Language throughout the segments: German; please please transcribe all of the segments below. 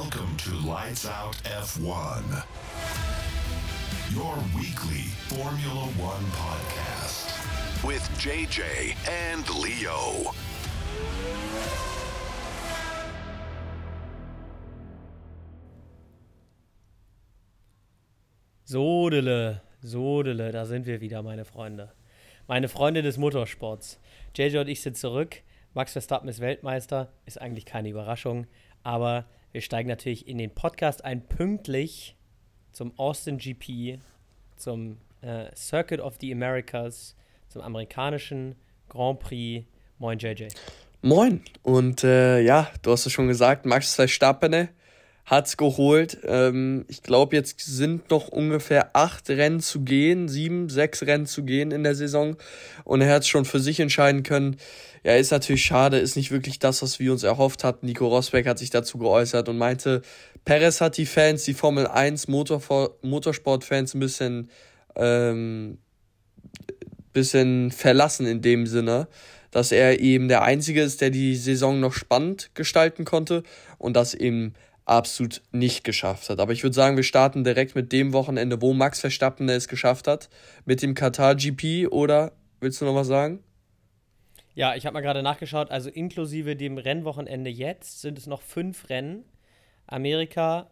Welcome to Lights Out F1, your weekly Formula One podcast with JJ and Leo. Sodele, Sodele, da sind wir wieder, meine Freunde. Meine Freunde des Motorsports. JJ und ich sind zurück. Max Verstappen ist Weltmeister, ist eigentlich keine Überraschung, aber wir steigen natürlich in den Podcast ein, pünktlich zum Austin GP, zum äh, Circuit of the Americas, zum amerikanischen Grand Prix. Moin, JJ. Moin. Und äh, ja, du hast es schon gesagt, Max Verstappen hat's geholt. Ähm, ich glaube, jetzt sind noch ungefähr acht Rennen zu gehen, sieben, sechs Rennen zu gehen in der Saison. Und er hat es schon für sich entscheiden können. Ja, ist natürlich schade, ist nicht wirklich das, was wir uns erhofft hatten. Nico Rosberg hat sich dazu geäußert und meinte, Perez hat die Fans, die Formel 1 Motorsport-Fans ein bisschen, ähm, bisschen verlassen in dem Sinne, dass er eben der Einzige ist, der die Saison noch spannend gestalten konnte und das eben absolut nicht geschafft hat. Aber ich würde sagen, wir starten direkt mit dem Wochenende, wo Max Verstappen es geschafft hat, mit dem Qatar GP oder willst du noch was sagen? Ja, ich habe mal gerade nachgeschaut, also inklusive dem Rennwochenende jetzt sind es noch fünf Rennen. Amerika,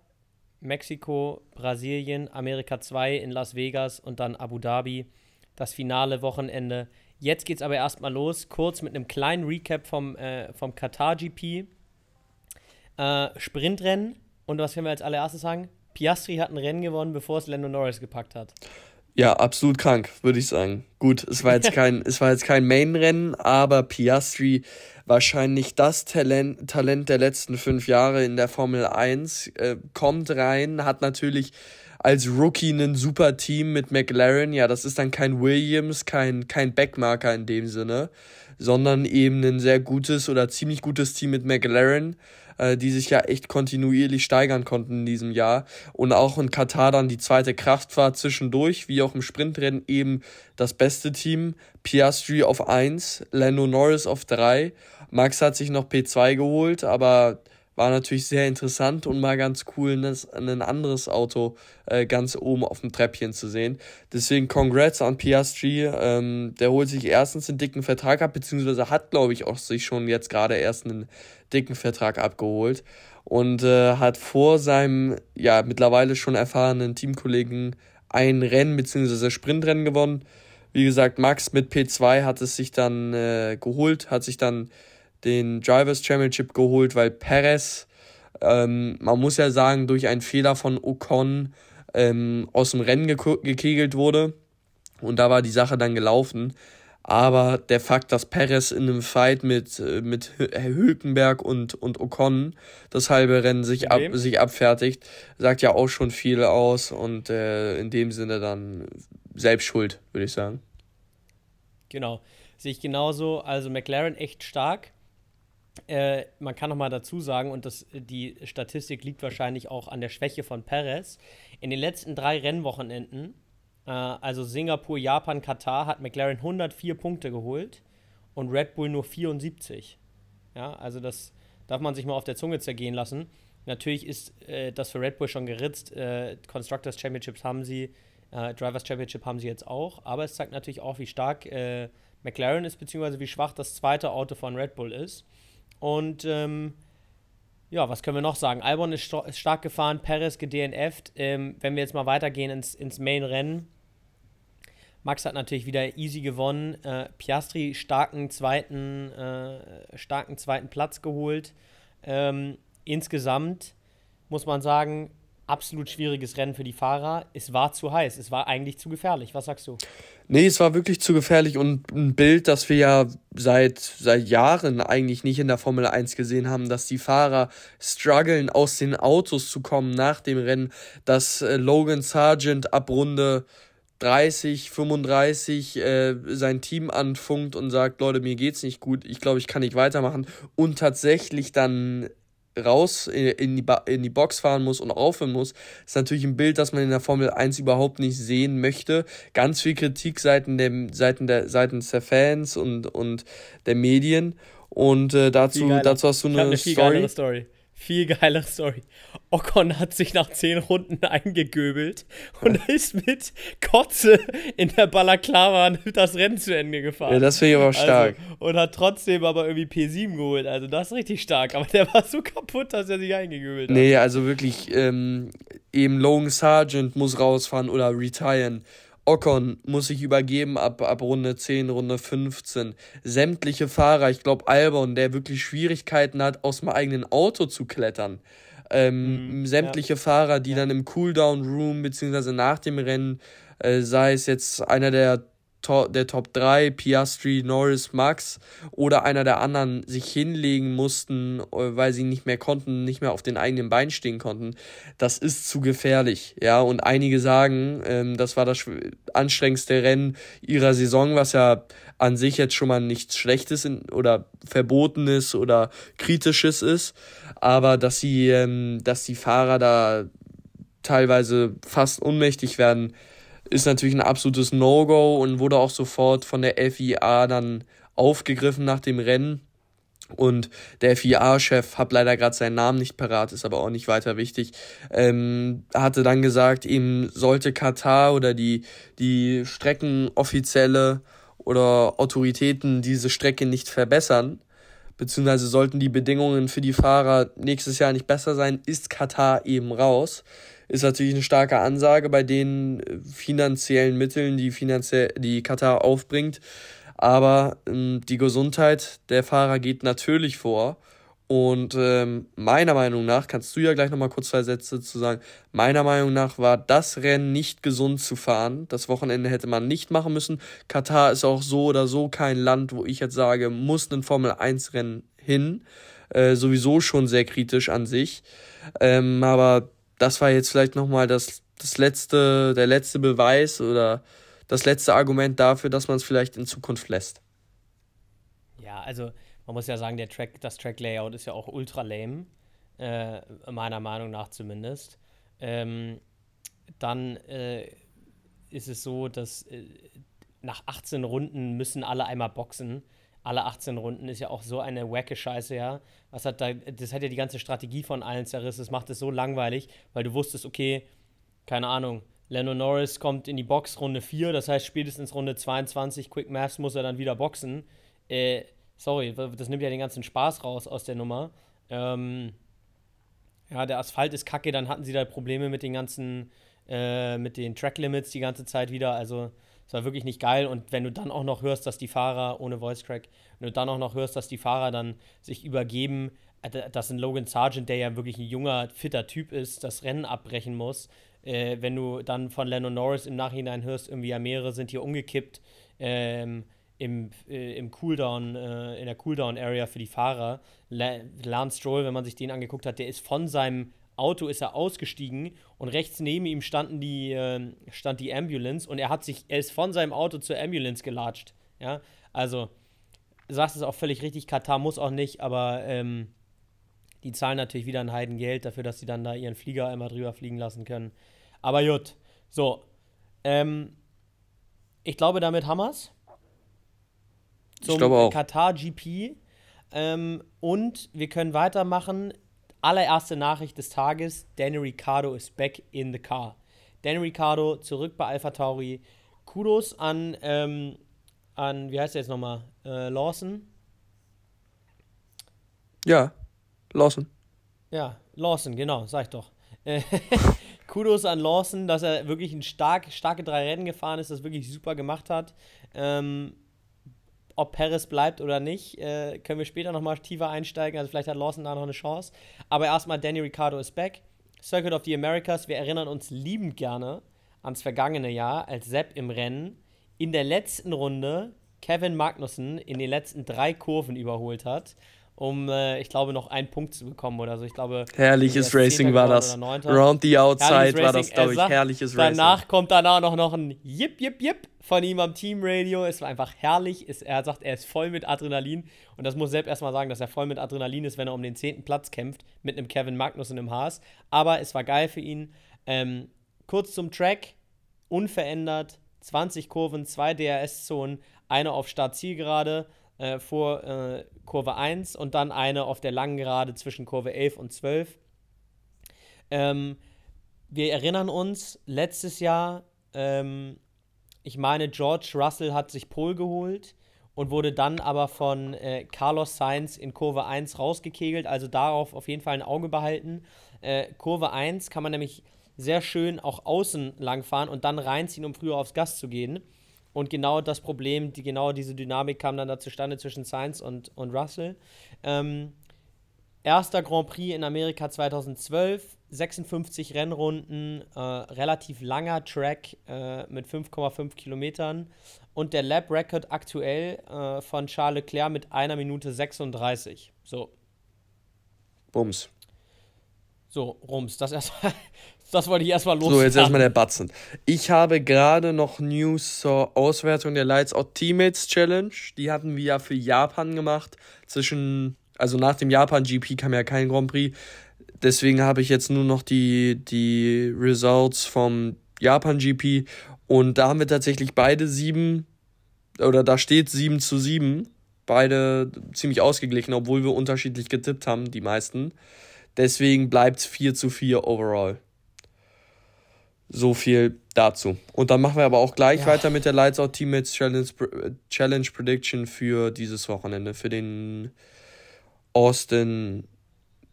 Mexiko, Brasilien, Amerika 2 in Las Vegas und dann Abu Dhabi. Das finale Wochenende. Jetzt geht es aber erstmal los, kurz mit einem kleinen Recap vom, äh, vom Qatar GP. Äh, Sprintrennen. Und was können wir als allererstes sagen? Piastri hat ein Rennen gewonnen, bevor es Lando Norris gepackt hat. Ja, absolut krank, würde ich sagen. Gut, es war jetzt kein, es war jetzt kein Main-Rennen, aber Piastri wahrscheinlich das Talent, Talent der letzten fünf Jahre in der Formel 1, äh, kommt rein, hat natürlich als Rookie ein super Team mit McLaren. Ja, das ist dann kein Williams, kein, kein Backmarker in dem Sinne, sondern eben ein sehr gutes oder ziemlich gutes Team mit McLaren äh, die sich ja echt kontinuierlich steigern konnten in diesem Jahr. Und auch in Katar dann die zweite Kraftfahrt zwischendurch, wie auch im Sprintrennen eben das beste Team. Piastri auf 1, Lando Norris auf 3. Max hat sich noch P2 geholt, aber war natürlich sehr interessant und mal ganz cool, ein anderes Auto äh, ganz oben auf dem Treppchen zu sehen. Deswegen Congrats an Piastri. Ähm, der holt sich erstens einen dicken Vertrag ab, beziehungsweise hat, glaube ich, auch sich schon jetzt gerade erst einen dicken Vertrag abgeholt und äh, hat vor seinem ja mittlerweile schon erfahrenen Teamkollegen ein Rennen beziehungsweise Sprintrennen gewonnen. Wie gesagt, Max mit P2 hat es sich dann äh, geholt, hat sich dann den Drivers Championship geholt, weil Perez, ähm, man muss ja sagen, durch einen Fehler von Ocon ähm, aus dem Rennen ge gekegelt wurde. Und da war die Sache dann gelaufen. Aber der Fakt, dass Perez in einem Fight mit, äh, mit Hülkenberg und, und Ocon das halbe Rennen sich, ab, sich abfertigt, sagt ja auch schon viel aus und äh, in dem Sinne dann selbst schuld, würde ich sagen. Genau, sehe ich genauso. Also McLaren echt stark. Äh, man kann noch mal dazu sagen, und das, die Statistik liegt wahrscheinlich auch an der Schwäche von Perez. In den letzten drei Rennwochenenden, äh, also Singapur, Japan, Katar, hat McLaren 104 Punkte geholt und Red Bull nur 74. Ja, also das darf man sich mal auf der Zunge zergehen lassen. Natürlich ist äh, das für Red Bull schon geritzt. Äh, Constructors Championships haben sie, äh, Drivers Championship haben sie jetzt auch. Aber es zeigt natürlich auch, wie stark äh, McLaren ist, beziehungsweise wie schwach das zweite Auto von Red Bull ist. Und ähm, ja, was können wir noch sagen? Albon ist, ist stark gefahren, Perez gedNF't. Ähm, wenn wir jetzt mal weitergehen ins, ins Main-Rennen. Max hat natürlich wieder easy gewonnen. Äh, Piastri starken zweiten, äh, starken zweiten Platz geholt. Ähm, insgesamt muss man sagen, absolut schwieriges Rennen für die Fahrer. Es war zu heiß, es war eigentlich zu gefährlich. Was sagst du? Nee, es war wirklich zu gefährlich und ein Bild, das wir ja seit, seit Jahren eigentlich nicht in der Formel 1 gesehen haben, dass die Fahrer strugglen, aus den Autos zu kommen nach dem Rennen, dass äh, Logan Sargent ab Runde 30, 35 äh, sein Team anfunkt und sagt, Leute, mir geht's nicht gut, ich glaube, ich kann nicht weitermachen und tatsächlich dann raus in die, in die Box fahren muss und aufhören muss, ist natürlich ein Bild, das man in der Formel 1 überhaupt nicht sehen möchte. Ganz viel Kritik seiten der, seiten der, seitens der Fans und, und der Medien. Und äh, dazu, dazu hast du eine, eine Story. Story. Viel geilere Story. Ocon hat sich nach zehn Runden eingegöbelt und ist mit Kotze in der Balaklava das Rennen zu Ende gefahren. Ja, das finde ich aber Also, stark. und hat trotzdem aber irgendwie P7 geholt. Also das ist richtig stark. Aber der war so kaputt, dass er sich eingegöbelt hat. Nee, also wirklich, ähm, eben Logan Sargent muss rausfahren oder retiren. Ocon muss sich übergeben ab, ab Runde 10, Runde 15. Sämtliche Fahrer, ich glaube Albon, der wirklich Schwierigkeiten hat, aus dem eigenen Auto zu klettern. Ähm, Mhm, sämtliche Fahrer, die dann im Cooldown-Room beziehungsweise nach dem Rennen, äh, sei es jetzt einer der, der Top 3, Piastri, Norris, Max oder einer der anderen sich hinlegen mussten, äh, weil sie nicht mehr konnten, nicht mehr auf den eigenen Beinen stehen konnten, das ist zu gefährlich. Ja, und einige sagen, ähm, das war das anstrengendste Rennen ihrer Saison, was ja an sich jetzt schon mal nichts Schlechtes in, oder Verbotenes oder Kritisches ist, aber dass sie, ähm, dass die Fahrer da teilweise fast ohnmächtig werden, ist natürlich ein absolutes No-Go und wurde auch sofort von der FIA dann aufgegriffen nach dem Rennen. Und der FIA-Chef, hab leider gerade seinen Namen nicht parat, ist aber auch nicht weiter wichtig, ähm, hatte dann gesagt, eben sollte Katar oder die, die Streckenoffizielle oder Autoritäten diese Strecke nicht verbessern, beziehungsweise sollten die Bedingungen für die Fahrer nächstes Jahr nicht besser sein, ist Katar eben raus. Ist natürlich eine starke Ansage bei den äh, finanziellen Mitteln, die, finanzie die Katar aufbringt. Aber ähm, die Gesundheit der Fahrer geht natürlich vor. Und ähm, meiner Meinung nach, kannst du ja gleich nochmal kurz zwei Sätze zu sagen, meiner Meinung nach war das Rennen nicht gesund zu fahren. Das Wochenende hätte man nicht machen müssen. Katar ist auch so oder so kein Land, wo ich jetzt sage, muss ein Formel-1-Rennen hin. Äh, sowieso schon sehr kritisch an sich. Ähm, aber das war jetzt vielleicht nochmal das, das letzte, der letzte Beweis oder das letzte Argument dafür, dass man es vielleicht in Zukunft lässt. Ja, also man muss ja sagen, der Track, das Track-Layout ist ja auch ultra lame. Äh, meiner Meinung nach zumindest. Ähm, dann äh, ist es so, dass äh, nach 18 Runden müssen alle einmal boxen. Alle 18 Runden ist ja auch so eine wacke Scheiße, ja. Was hat da, das hat ja die ganze Strategie von allen zerrissen. Das macht es so langweilig, weil du wusstest, okay, keine Ahnung, Lando Norris kommt in die Box Runde 4, das heißt spätestens Runde 22, Quick Maths muss er dann wieder boxen. Äh, sorry, das nimmt ja den ganzen Spaß raus aus der Nummer. Ähm, ja, der Asphalt ist kacke, dann hatten sie da Probleme mit den ganzen, äh, mit den Track Limits die ganze Zeit wieder. Also, es war wirklich nicht geil. Und wenn du dann auch noch hörst, dass die Fahrer, ohne Voice Crack, wenn du dann auch noch hörst, dass die Fahrer dann sich übergeben, äh, dass ein Logan Sargent, der ja wirklich ein junger, fitter Typ ist, das Rennen abbrechen muss. Äh, wenn du dann von Lennon Norris im Nachhinein hörst, irgendwie ja mehrere sind hier umgekippt ähm, im, äh, im Cooldown, äh, in der Cooldown-Area für die Fahrer. La Lance Stroll, wenn man sich den angeguckt hat, der ist von seinem Auto ist er ausgestiegen und rechts neben ihm standen die, äh, stand die Ambulance und er hat sich, er ist von seinem Auto zur Ambulance gelatscht. Ja, also du sagst es auch völlig richtig, Katar muss auch nicht, aber ähm, die zahlen natürlich wieder ein Heidengeld dafür, dass sie dann da ihren Flieger einmal drüber fliegen lassen können. Aber gut, so. Ähm, ich glaube, damit haben wir's. Zum glaube auch. Katar GP. Ähm, und wir können weitermachen. Allererste Nachricht des Tages: Danny Ricciardo ist back in the car. Danny Ricciardo zurück bei Alpha Tauri. Kudos an, ähm, an wie heißt der jetzt nochmal? Äh, Lawson. Ja, Lawson. Ja, Lawson, genau, sag ich doch. Äh, Kudos an Lawson, dass er wirklich ein stark, starke drei Rennen gefahren ist, das wirklich super gemacht hat. Ähm, ob Perez bleibt oder nicht, äh, können wir später nochmal tiefer einsteigen. Also vielleicht hat Lawson da noch eine Chance. Aber erstmal, Danny Ricciardo ist back. Circuit of the Americas, wir erinnern uns liebend gerne ans vergangene Jahr, als Sepp im Rennen in der letzten Runde Kevin Magnussen in den letzten drei Kurven überholt hat, um, äh, ich glaube, noch einen Punkt zu bekommen oder so. Ich glaube, Herrliches er Racing war das. Round the Outside Herrliches war das, glaube ich. Herrliches Racing. Danach kommt danach noch, noch ein Jip, Jip, Jip von ihm am Teamradio. Es war einfach herrlich. Es, er sagt, er ist voll mit Adrenalin. Und das muss Sepp erstmal sagen, dass er voll mit Adrenalin ist, wenn er um den zehnten Platz kämpft, mit einem Kevin Magnussen im Haas. Aber es war geil für ihn. Ähm, kurz zum Track. Unverändert. 20 Kurven, zwei DRS-Zonen, eine auf Start-Zielgerade. Äh, vor äh, Kurve 1 und dann eine auf der langen Gerade zwischen Kurve 11 und 12. Ähm, wir erinnern uns, letztes Jahr, ähm, ich meine, George Russell hat sich Pole geholt und wurde dann aber von äh, Carlos Sainz in Kurve 1 rausgekegelt. Also darauf auf jeden Fall ein Auge behalten. Äh, Kurve 1 kann man nämlich sehr schön auch außen langfahren und dann reinziehen, um früher aufs Gas zu gehen. Und genau das Problem, die, genau diese Dynamik kam dann da zustande zwischen Sainz und, und Russell. Ähm, erster Grand Prix in Amerika 2012, 56 Rennrunden, äh, relativ langer Track äh, mit 5,5 Kilometern und der Lap Record aktuell äh, von Charles Leclerc mit einer Minute 36. So. Bums. So, Rums. Das, erst, das wollte ich erstmal los. So, jetzt erstmal der Batzen. Ich habe gerade noch News zur Auswertung der Lights Out Teammates Challenge. Die hatten wir ja für Japan gemacht. Zwischen, also nach dem Japan GP kam ja kein Grand Prix. Deswegen habe ich jetzt nur noch die, die Results vom Japan GP und da haben wir tatsächlich beide sieben, oder da steht sieben zu sieben. Beide ziemlich ausgeglichen, obwohl wir unterschiedlich getippt haben, die meisten. Deswegen bleibt es 4 zu 4 overall. So viel dazu. Und dann machen wir aber auch gleich ja. weiter mit der Lights Out Teammates Challenge, Challenge Prediction für dieses Wochenende, für den Austin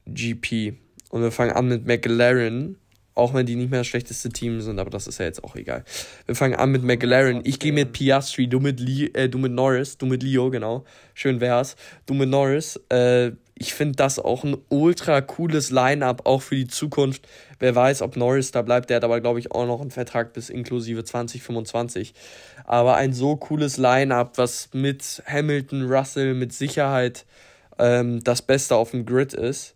GP. Und wir fangen an mit McLaren auch wenn die nicht mehr das schlechteste Team sind, aber das ist ja jetzt auch egal. Wir fangen an mit McLaren. Ich gehe mit Piastri, du mit, Lee, äh, du mit Norris, du mit Leo, genau. Schön wär's. Du mit Norris. Äh, ich finde das auch ein ultra cooles Line-up, auch für die Zukunft. Wer weiß, ob Norris da bleibt. Der hat aber, glaube ich, auch noch einen Vertrag bis inklusive 2025. Aber ein so cooles Line-up, was mit Hamilton, Russell mit Sicherheit ähm, das Beste auf dem Grid ist.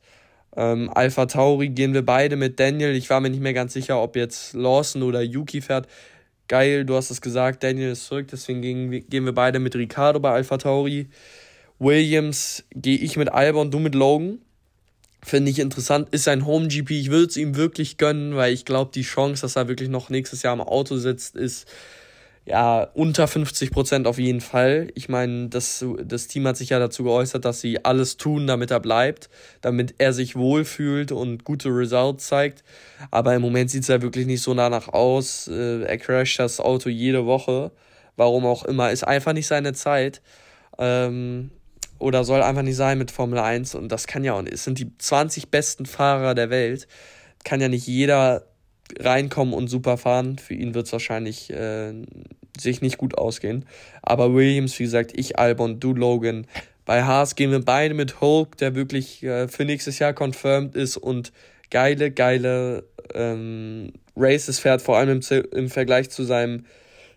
Ähm, Alpha Tauri gehen wir beide mit Daniel. Ich war mir nicht mehr ganz sicher, ob jetzt Lawson oder Yuki fährt. Geil, du hast es gesagt, Daniel ist zurück, deswegen gehen, gehen wir beide mit Ricardo bei Alpha Tauri. Williams gehe ich mit Alba und du mit Logan. Finde ich interessant, ist ein Home GP. Ich würde es ihm wirklich gönnen, weil ich glaube, die Chance, dass er wirklich noch nächstes Jahr im Auto sitzt, ist ja, unter 50 Prozent auf jeden Fall. Ich meine, das, das Team hat sich ja dazu geäußert, dass sie alles tun, damit er bleibt, damit er sich wohlfühlt und gute Results zeigt. Aber im Moment sieht es ja wirklich nicht so danach aus. Äh, er crasht das Auto jede Woche. Warum auch immer. Ist einfach nicht seine Zeit. Ähm, oder soll einfach nicht sein mit Formel 1. Und das kann ja auch nicht. Es sind die 20 besten Fahrer der Welt. Kann ja nicht jeder reinkommen und super fahren. Für ihn wird es wahrscheinlich äh, sich nicht gut ausgehen. Aber Williams, wie gesagt, ich Albon, du Logan. Bei Haas gehen wir beide mit Hulk, der wirklich äh, für nächstes Jahr confirmed ist und geile, geile ähm, Races fährt, vor allem im, im Vergleich zu seinem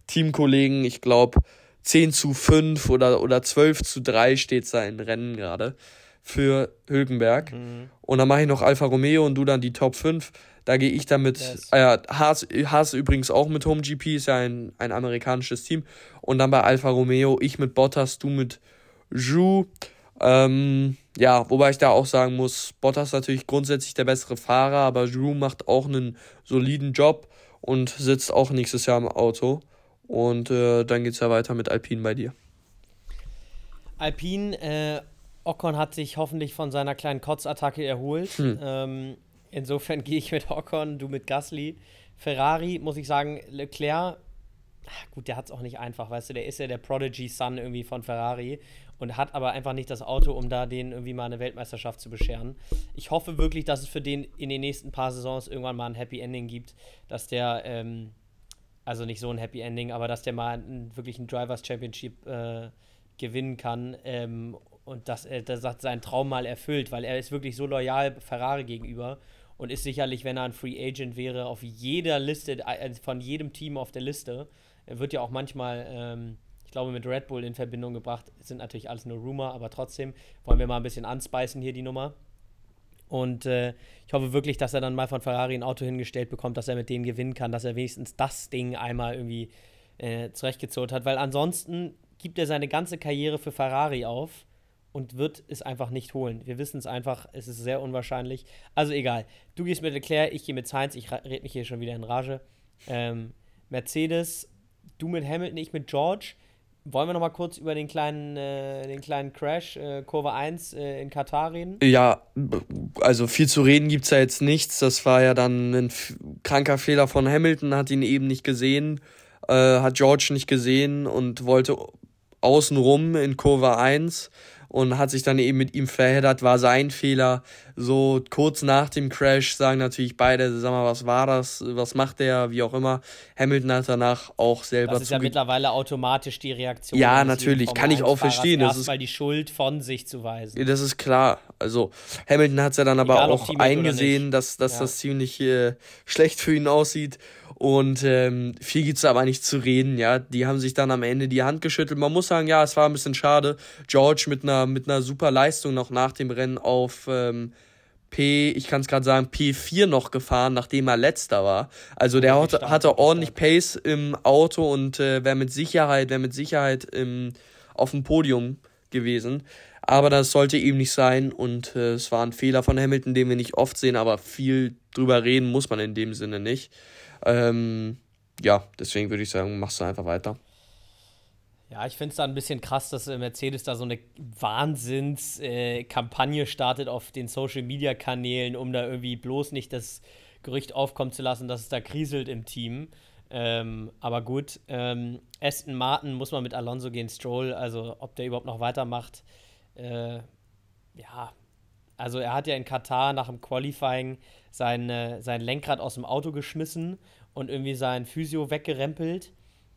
Teamkollegen. Ich glaube, 10 zu 5 oder, oder 12 zu 3 steht sein Rennen gerade für Hülkenberg. Mhm. Und dann mache ich noch Alfa Romeo und du dann die Top 5. Da gehe ich damit. Yes. Äh, Haas, Haas übrigens auch mit Home GP, ist ja ein, ein amerikanisches Team. Und dann bei Alfa Romeo, ich mit Bottas, du mit Ju. Ähm, ja, wobei ich da auch sagen muss, Bottas natürlich grundsätzlich der bessere Fahrer, aber Ju macht auch einen soliden Job und sitzt auch nächstes Jahr im Auto. Und äh, dann geht es ja weiter mit Alpine bei dir. Alpine, äh, Ocon hat sich hoffentlich von seiner kleinen Kotzattacke erholt. Hm. Ähm, Insofern gehe ich mit Ocon, du mit Gasly. Ferrari, muss ich sagen, Leclerc, gut, der hat es auch nicht einfach, weißt du, der ist ja der Prodigy-Son irgendwie von Ferrari und hat aber einfach nicht das Auto, um da denen irgendwie mal eine Weltmeisterschaft zu bescheren. Ich hoffe wirklich, dass es für den in den nächsten paar Saisons irgendwann mal ein Happy Ending gibt, dass der, ähm, also nicht so ein Happy Ending, aber dass der mal einen, wirklich ein Drivers Championship äh, gewinnen kann ähm, und dass er das seinen Traum mal erfüllt, weil er ist wirklich so loyal Ferrari gegenüber und ist sicherlich, wenn er ein Free Agent wäre, auf jeder Liste, äh, von jedem Team auf der Liste. Er wird ja auch manchmal, ähm, ich glaube, mit Red Bull in Verbindung gebracht. Das sind natürlich alles nur Rumor, aber trotzdem wollen wir mal ein bisschen anspeisen hier die Nummer. Und äh, ich hoffe wirklich, dass er dann mal von Ferrari ein Auto hingestellt bekommt, dass er mit denen gewinnen kann, dass er wenigstens das Ding einmal irgendwie äh, zurechtgezogen hat. Weil ansonsten gibt er seine ganze Karriere für Ferrari auf und wird es einfach nicht holen. Wir wissen es einfach, es ist sehr unwahrscheinlich. Also egal. Du gehst mit Leclerc, ich gehe mit Sainz, ich rede mich hier schon wieder in Rage. Ähm, Mercedes, du mit Hamilton, ich mit George. Wollen wir noch mal kurz über den kleinen, äh, den kleinen Crash, äh, Kurve 1 äh, in Katar reden? Ja, also viel zu reden gibt es ja jetzt nichts. Das war ja dann ein kranker Fehler von Hamilton, hat ihn eben nicht gesehen, äh, hat George nicht gesehen und wollte außenrum in Kurve 1 und hat sich dann eben mit ihm verheddert, war sein Fehler. So kurz nach dem Crash sagen natürlich beide, sag mal, was war das, was macht der, wie auch immer. Hamilton hat danach auch selber Das ist ja mittlerweile automatisch die Reaktion. Ja, natürlich, kann ich auch verstehen. Das ist mal die Schuld von sich zu weisen. Das ist klar. Also Hamilton hat es ja dann aber Egal, auch eingesehen, dass, dass ja. das ziemlich äh, schlecht für ihn aussieht und ähm, viel gibt es aber nicht zu reden, ja. Die haben sich dann am Ende die Hand geschüttelt. Man muss sagen, ja, es war ein bisschen schade. George mit einer, mit einer super Leistung noch nach dem Rennen auf ähm, P, ich kann es gerade sagen, P4 noch gefahren, nachdem er letzter war. Also der hatte, hatte ordentlich Pace im Auto und äh, wäre mit Sicherheit, wäre mit Sicherheit im, auf dem Podium gewesen. Aber das sollte eben nicht sein und äh, es war ein Fehler von Hamilton, den wir nicht oft sehen, aber viel drüber reden muss man in dem Sinne nicht. Ähm, ja, deswegen würde ich sagen, machst du einfach weiter. Ja, ich finde es da ein bisschen krass, dass äh, Mercedes da so eine Wahnsinnskampagne äh, startet auf den Social Media Kanälen, um da irgendwie bloß nicht das Gerücht aufkommen zu lassen, dass es da kriselt im Team. Ähm, aber gut, ähm, Aston Martin muss man mit Alonso gehen, Stroll, also ob der überhaupt noch weitermacht. Äh, ja, also er hat ja in Katar nach dem Qualifying sein, äh, sein Lenkrad aus dem Auto geschmissen und irgendwie sein Physio weggerempelt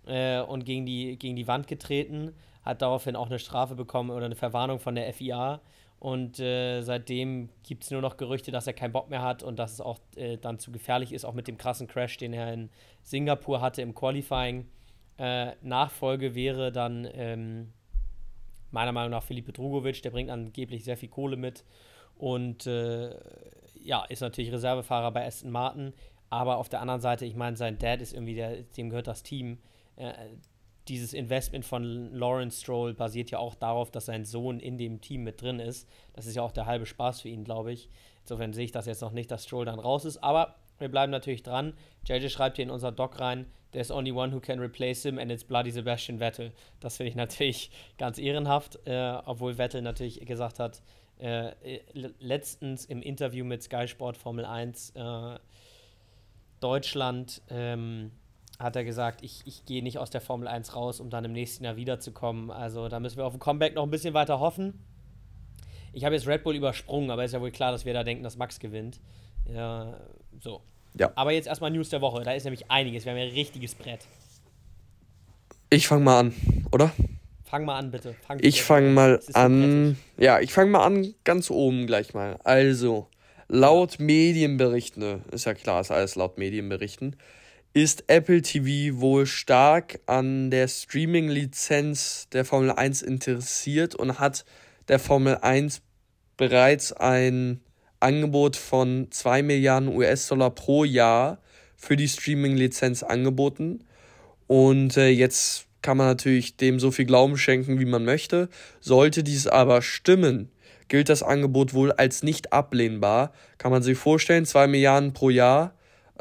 äh, und gegen die, gegen die Wand getreten. Hat daraufhin auch eine Strafe bekommen oder eine Verwarnung von der FIA. Und äh, seitdem gibt es nur noch Gerüchte, dass er keinen Bock mehr hat und dass es auch äh, dann zu gefährlich ist, auch mit dem krassen Crash, den er in Singapur hatte im Qualifying. Äh, Nachfolge wäre dann ähm, meiner Meinung nach Felipe Drugovic, der bringt angeblich sehr viel Kohle mit und äh, ja, ist natürlich Reservefahrer bei Aston Martin. Aber auf der anderen Seite, ich meine, sein Dad ist irgendwie, der, dem gehört das Team. Äh, dieses Investment von Lawrence Stroll basiert ja auch darauf, dass sein Sohn in dem Team mit drin ist. Das ist ja auch der halbe Spaß für ihn, glaube ich. Insofern sehe ich das jetzt noch nicht, dass Stroll dann raus ist. Aber wir bleiben natürlich dran. JJ schreibt hier in unser Doc rein, there's only one who can replace him and it's bloody Sebastian Vettel. Das finde ich natürlich ganz ehrenhaft, äh, obwohl Vettel natürlich gesagt hat, äh, letztens im Interview mit Sky Sport Formel 1 äh, Deutschland ähm, hat er gesagt, ich, ich gehe nicht aus der Formel 1 raus, um dann im nächsten Jahr wiederzukommen. Also da müssen wir auf ein Comeback noch ein bisschen weiter hoffen. Ich habe jetzt Red Bull übersprungen, aber ist ja wohl klar, dass wir da denken, dass Max gewinnt. Ja, so. Ja. Aber jetzt erstmal News der Woche. Da ist nämlich einiges. Wir haben ja ein richtiges Brett. Ich fange mal an, oder? Fang mal an, bitte. Fang ich fange mal an. Ja, ich fange mal an, ganz oben gleich mal. Also, laut Medienberichten, ist ja klar, ist alles laut Medienberichten, ist Apple TV wohl stark an der Streaming-Lizenz der Formel 1 interessiert und hat der Formel 1 bereits ein Angebot von 2 Milliarden US-Dollar pro Jahr für die Streaming-Lizenz angeboten. Und äh, jetzt kann man natürlich dem so viel Glauben schenken, wie man möchte. Sollte dies aber stimmen, gilt das Angebot wohl als nicht ablehnbar. Kann man sich vorstellen, 2 Milliarden pro Jahr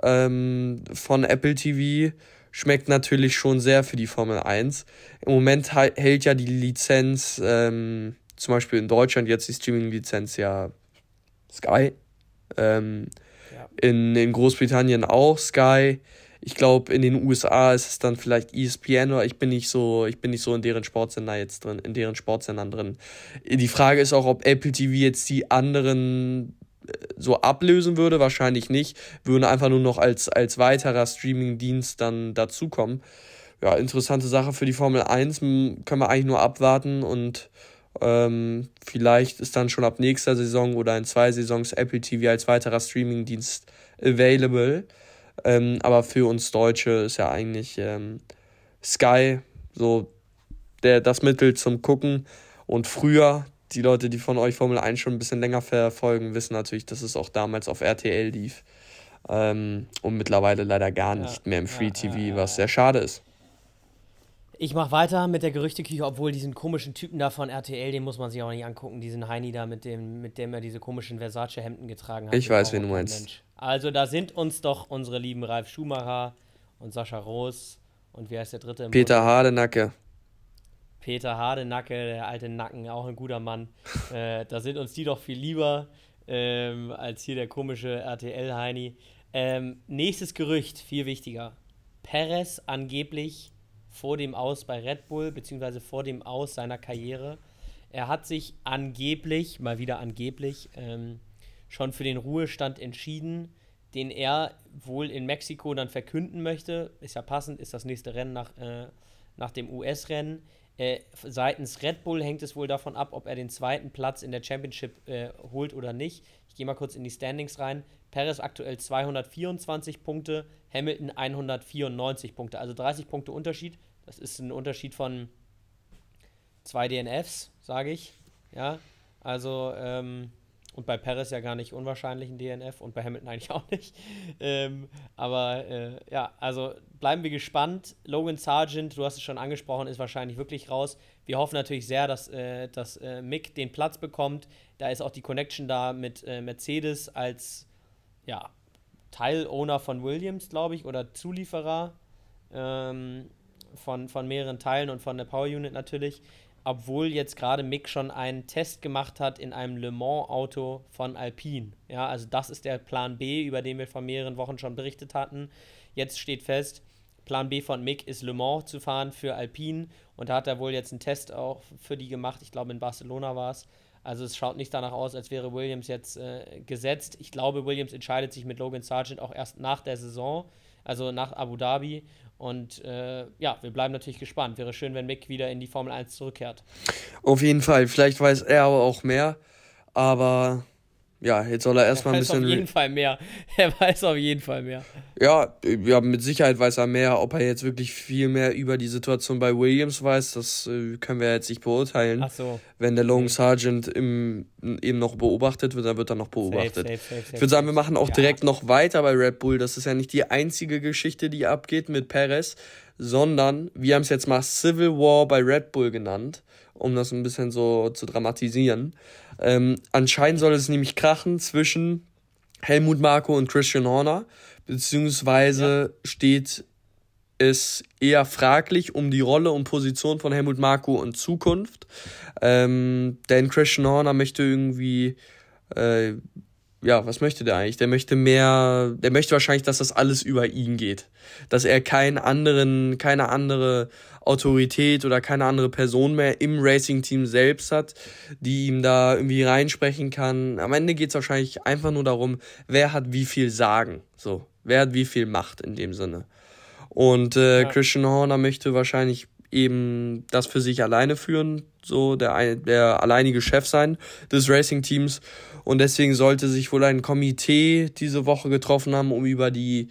ähm, von Apple TV schmeckt natürlich schon sehr für die Formel 1. Im Moment hält ja die Lizenz, ähm, zum Beispiel in Deutschland jetzt die Streaming-Lizenz ja Sky. Ähm, ja. in, in Großbritannien auch Sky ich glaube, in den USA ist es dann vielleicht ESPN oder ich bin nicht so, ich bin nicht so in deren Sportsender jetzt drin, in deren Sportsendern drin. Die Frage ist auch, ob Apple TV jetzt die anderen äh, so ablösen würde, wahrscheinlich nicht, würden einfach nur noch als, als weiterer Streaming-Dienst dann dazukommen. Ja, interessante Sache für die Formel 1, können wir eigentlich nur abwarten und ähm, vielleicht ist dann schon ab nächster Saison oder in zwei Saisons Apple TV als weiterer Streaming-Dienst available. Ähm, aber für uns Deutsche ist ja eigentlich ähm, Sky so der, das Mittel zum Gucken. Und früher, die Leute, die von euch Formel 1 schon ein bisschen länger verfolgen, wissen natürlich, dass es auch damals auf RTL lief. Ähm, und mittlerweile leider gar nicht ja, mehr im Free TV, ja, ja, was sehr schade ist. Ich mache weiter mit der Gerüchteküche, obwohl diesen komischen Typen da von RTL, den muss man sich auch nicht angucken, diesen Heini da, mit dem, mit dem er diese komischen Versace-Hemden getragen hat. Ich weiß, wen du meinst. Mensch. Also da sind uns doch unsere lieben Ralf Schumacher und Sascha Roos und wie heißt der dritte? Peter Hardenacke. Peter Hardenacke, der alte Nacken, auch ein guter Mann. äh, da sind uns die doch viel lieber ähm, als hier der komische RTL-Heini. Ähm, nächstes Gerücht, viel wichtiger. Perez angeblich vor dem Aus bei Red Bull, beziehungsweise vor dem Aus seiner Karriere. Er hat sich angeblich, mal wieder angeblich, ähm, schon für den Ruhestand entschieden, den er wohl in Mexiko dann verkünden möchte. Ist ja passend, ist das nächste Rennen nach, äh, nach dem US-Rennen. Äh, seitens Red Bull hängt es wohl davon ab, ob er den zweiten Platz in der Championship äh, holt oder nicht. Ich gehe mal kurz in die Standings rein. Perez aktuell 224 Punkte, Hamilton 194 Punkte, also 30 Punkte Unterschied. Das ist ein Unterschied von zwei DNFs, sage ich. Ja, also ähm, und bei Perez ja gar nicht unwahrscheinlich ein DNF und bei Hamilton eigentlich auch nicht. Ähm, aber äh, ja, also bleiben wir gespannt. Logan Sargent, du hast es schon angesprochen, ist wahrscheinlich wirklich raus. Wir hoffen natürlich sehr, dass, äh, dass äh, Mick den Platz bekommt. Da ist auch die Connection da mit äh, Mercedes als ja, Teilowner von Williams, glaube ich, oder Zulieferer ähm, von, von mehreren Teilen und von der Power Unit natürlich obwohl jetzt gerade Mick schon einen Test gemacht hat in einem Le Mans-Auto von Alpine. Ja, also das ist der Plan B, über den wir vor mehreren Wochen schon berichtet hatten. Jetzt steht fest, Plan B von Mick ist Le Mans zu fahren für Alpine und da hat er wohl jetzt einen Test auch für die gemacht. Ich glaube, in Barcelona war es. Also es schaut nicht danach aus, als wäre Williams jetzt äh, gesetzt. Ich glaube, Williams entscheidet sich mit Logan Sargent auch erst nach der Saison, also nach Abu Dhabi. Und äh, ja, wir bleiben natürlich gespannt. Wäre schön, wenn Mick wieder in die Formel 1 zurückkehrt. Auf jeden Fall. Vielleicht weiß er aber auch mehr. Aber ja, jetzt soll er erstmal ein bisschen. Er weiß auf jeden Fall mehr. Er weiß auf jeden Fall mehr. Ja, ja, mit Sicherheit weiß er mehr. Ob er jetzt wirklich viel mehr über die Situation bei Williams weiß, das äh, können wir jetzt nicht beurteilen. Ach so. Wenn der Long Sergeant im, eben noch beobachtet wird, dann wird er noch beobachtet. Safe, safe, safe, ich würde sagen, wir machen auch ja. direkt noch weiter bei Red Bull. Das ist ja nicht die einzige Geschichte, die abgeht mit Perez, sondern wir haben es jetzt mal Civil War bei Red Bull genannt, um das ein bisschen so zu dramatisieren. Ähm, anscheinend soll es nämlich krachen zwischen Helmut Marko und Christian Horner, beziehungsweise ja. steht es eher fraglich um die Rolle und Position von Helmut Marko in Zukunft. Ähm, denn Christian Horner möchte irgendwie äh, ja, was möchte der eigentlich? Der möchte mehr, der möchte wahrscheinlich, dass das alles über ihn geht. Dass er keinen anderen, keine andere Autorität oder keine andere Person mehr im Racing-Team selbst hat, die ihm da irgendwie reinsprechen kann. Am Ende geht es wahrscheinlich einfach nur darum, wer hat wie viel Sagen. So, wer hat wie viel Macht in dem Sinne. Und äh, ja. Christian Horner möchte wahrscheinlich eben das für sich alleine führen, so der, der alleinige Chef sein des Racing-Teams und deswegen sollte sich wohl ein Komitee diese Woche getroffen haben, um über die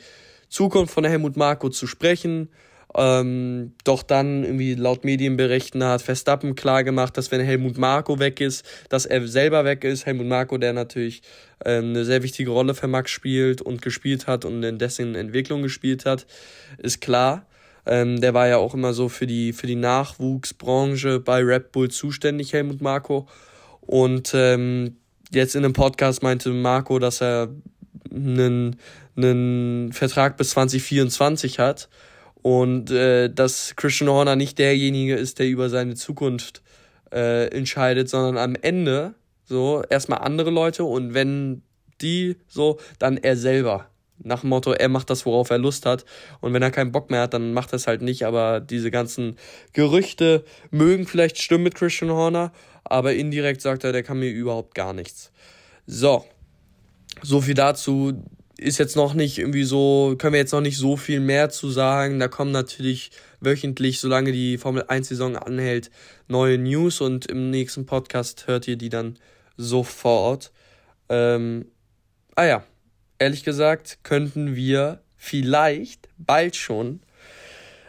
Zukunft von Helmut Marko zu sprechen. Ähm, doch dann irgendwie laut Medienberichten hat Verstappen klar gemacht, dass wenn Helmut Marko weg ist, dass er selber weg ist. Helmut Marko, der natürlich ähm, eine sehr wichtige Rolle für Max spielt und gespielt hat und in dessen Entwicklung gespielt hat, ist klar. Ähm, der war ja auch immer so für die, für die Nachwuchsbranche bei Red Bull zuständig, Helmut Marko. Und ähm, jetzt in einem Podcast meinte Marco, dass er einen, einen Vertrag bis 2024 hat und äh, dass Christian Horner nicht derjenige ist, der über seine Zukunft äh, entscheidet, sondern am Ende so erstmal andere Leute und wenn die so, dann er selber. Nach dem Motto, er macht das, worauf er Lust hat. Und wenn er keinen Bock mehr hat, dann macht er es halt nicht. Aber diese ganzen Gerüchte mögen vielleicht stimmen mit Christian Horner aber indirekt sagt er, der kann mir überhaupt gar nichts. So, so viel dazu. Ist jetzt noch nicht irgendwie so, können wir jetzt noch nicht so viel mehr zu sagen. Da kommen natürlich wöchentlich, solange die Formel 1-Saison anhält, neue News und im nächsten Podcast hört ihr die dann sofort. Ähm, ah ja, ehrlich gesagt, könnten wir vielleicht bald schon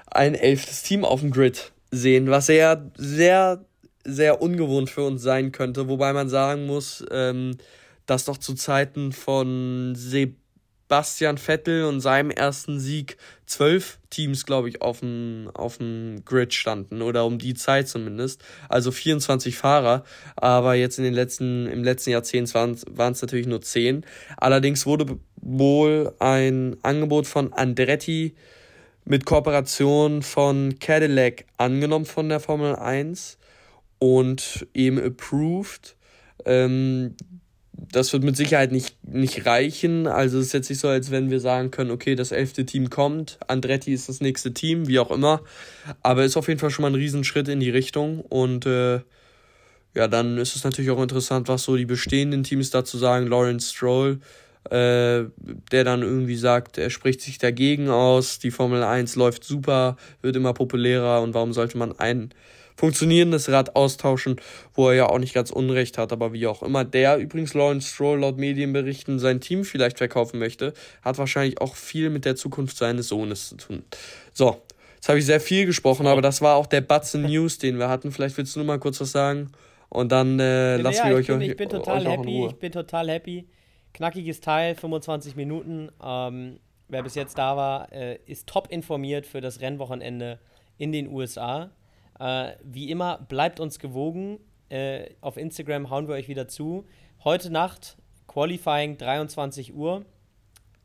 ein elftes Team auf dem Grid sehen, was sehr, sehr sehr ungewohnt für uns sein könnte. Wobei man sagen muss, ähm, dass doch zu Zeiten von Sebastian Vettel und seinem ersten Sieg zwölf Teams, glaube ich, auf dem, auf dem Grid standen oder um die Zeit zumindest. Also 24 Fahrer, aber jetzt in den letzten, im letzten Jahrzehnt waren es natürlich nur zehn. Allerdings wurde wohl ein Angebot von Andretti mit Kooperation von Cadillac angenommen von der Formel 1 und eben approved. Ähm, das wird mit Sicherheit nicht, nicht reichen. Also es ist jetzt nicht so, als wenn wir sagen können, okay, das elfte Team kommt, Andretti ist das nächste Team, wie auch immer. Aber ist auf jeden Fall schon mal ein Riesenschritt in die Richtung. Und äh, ja, dann ist es natürlich auch interessant, was so die bestehenden Teams dazu sagen. Lawrence Stroll, äh, der dann irgendwie sagt, er spricht sich dagegen aus, die Formel 1 läuft super, wird immer populärer und warum sollte man einen funktionierendes Rad austauschen, wo er ja auch nicht ganz Unrecht hat, aber wie auch immer. Der übrigens Lawrence Stroll laut Medienberichten sein Team vielleicht verkaufen möchte, hat wahrscheinlich auch viel mit der Zukunft seines Sohnes zu tun. So, jetzt habe ich sehr viel gesprochen, aber das war auch der Batzen News, den wir hatten. Vielleicht willst du nur mal kurz was sagen und dann äh, ja, lassen wir euch, bin, ich bin total happy. Ich bin total happy. Knackiges Teil, 25 Minuten. Ähm, wer bis jetzt da war, äh, ist top informiert für das Rennwochenende in den USA. Äh, wie immer, bleibt uns gewogen. Äh, auf Instagram hauen wir euch wieder zu. Heute Nacht Qualifying 23 Uhr.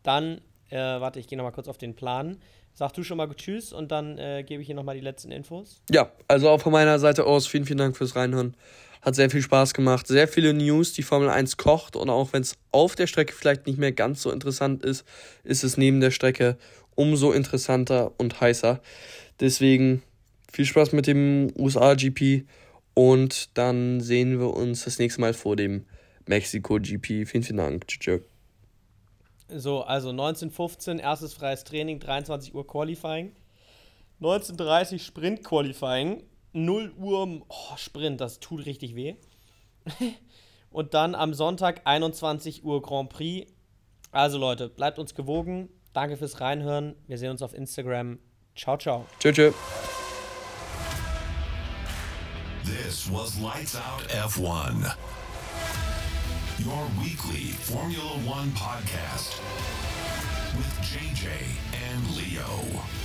Dann, äh, warte, ich gehe nochmal kurz auf den Plan. Sag du schon mal Tschüss und dann äh, gebe ich hier nochmal die letzten Infos. Ja, also auch von meiner Seite aus vielen, vielen Dank fürs Reinhören. Hat sehr viel Spaß gemacht. Sehr viele News. Die Formel 1 kocht und auch wenn es auf der Strecke vielleicht nicht mehr ganz so interessant ist, ist es neben der Strecke umso interessanter und heißer. Deswegen viel Spaß mit dem USA GP und dann sehen wir uns das nächste Mal vor dem Mexiko GP. Vielen, vielen Dank. Tschüss. So, also 19.15 erstes freies Training, 23 Uhr Qualifying. 19.30 Sprint Qualifying, 0 Uhr oh, Sprint, das tut richtig weh. Und dann am Sonntag 21 Uhr Grand Prix. Also Leute, bleibt uns gewogen. Danke fürs Reinhören. Wir sehen uns auf Instagram. Ciao, ciao. Tschüss. tschüss. This was Lights Out F1, your weekly Formula One podcast with JJ and Leo.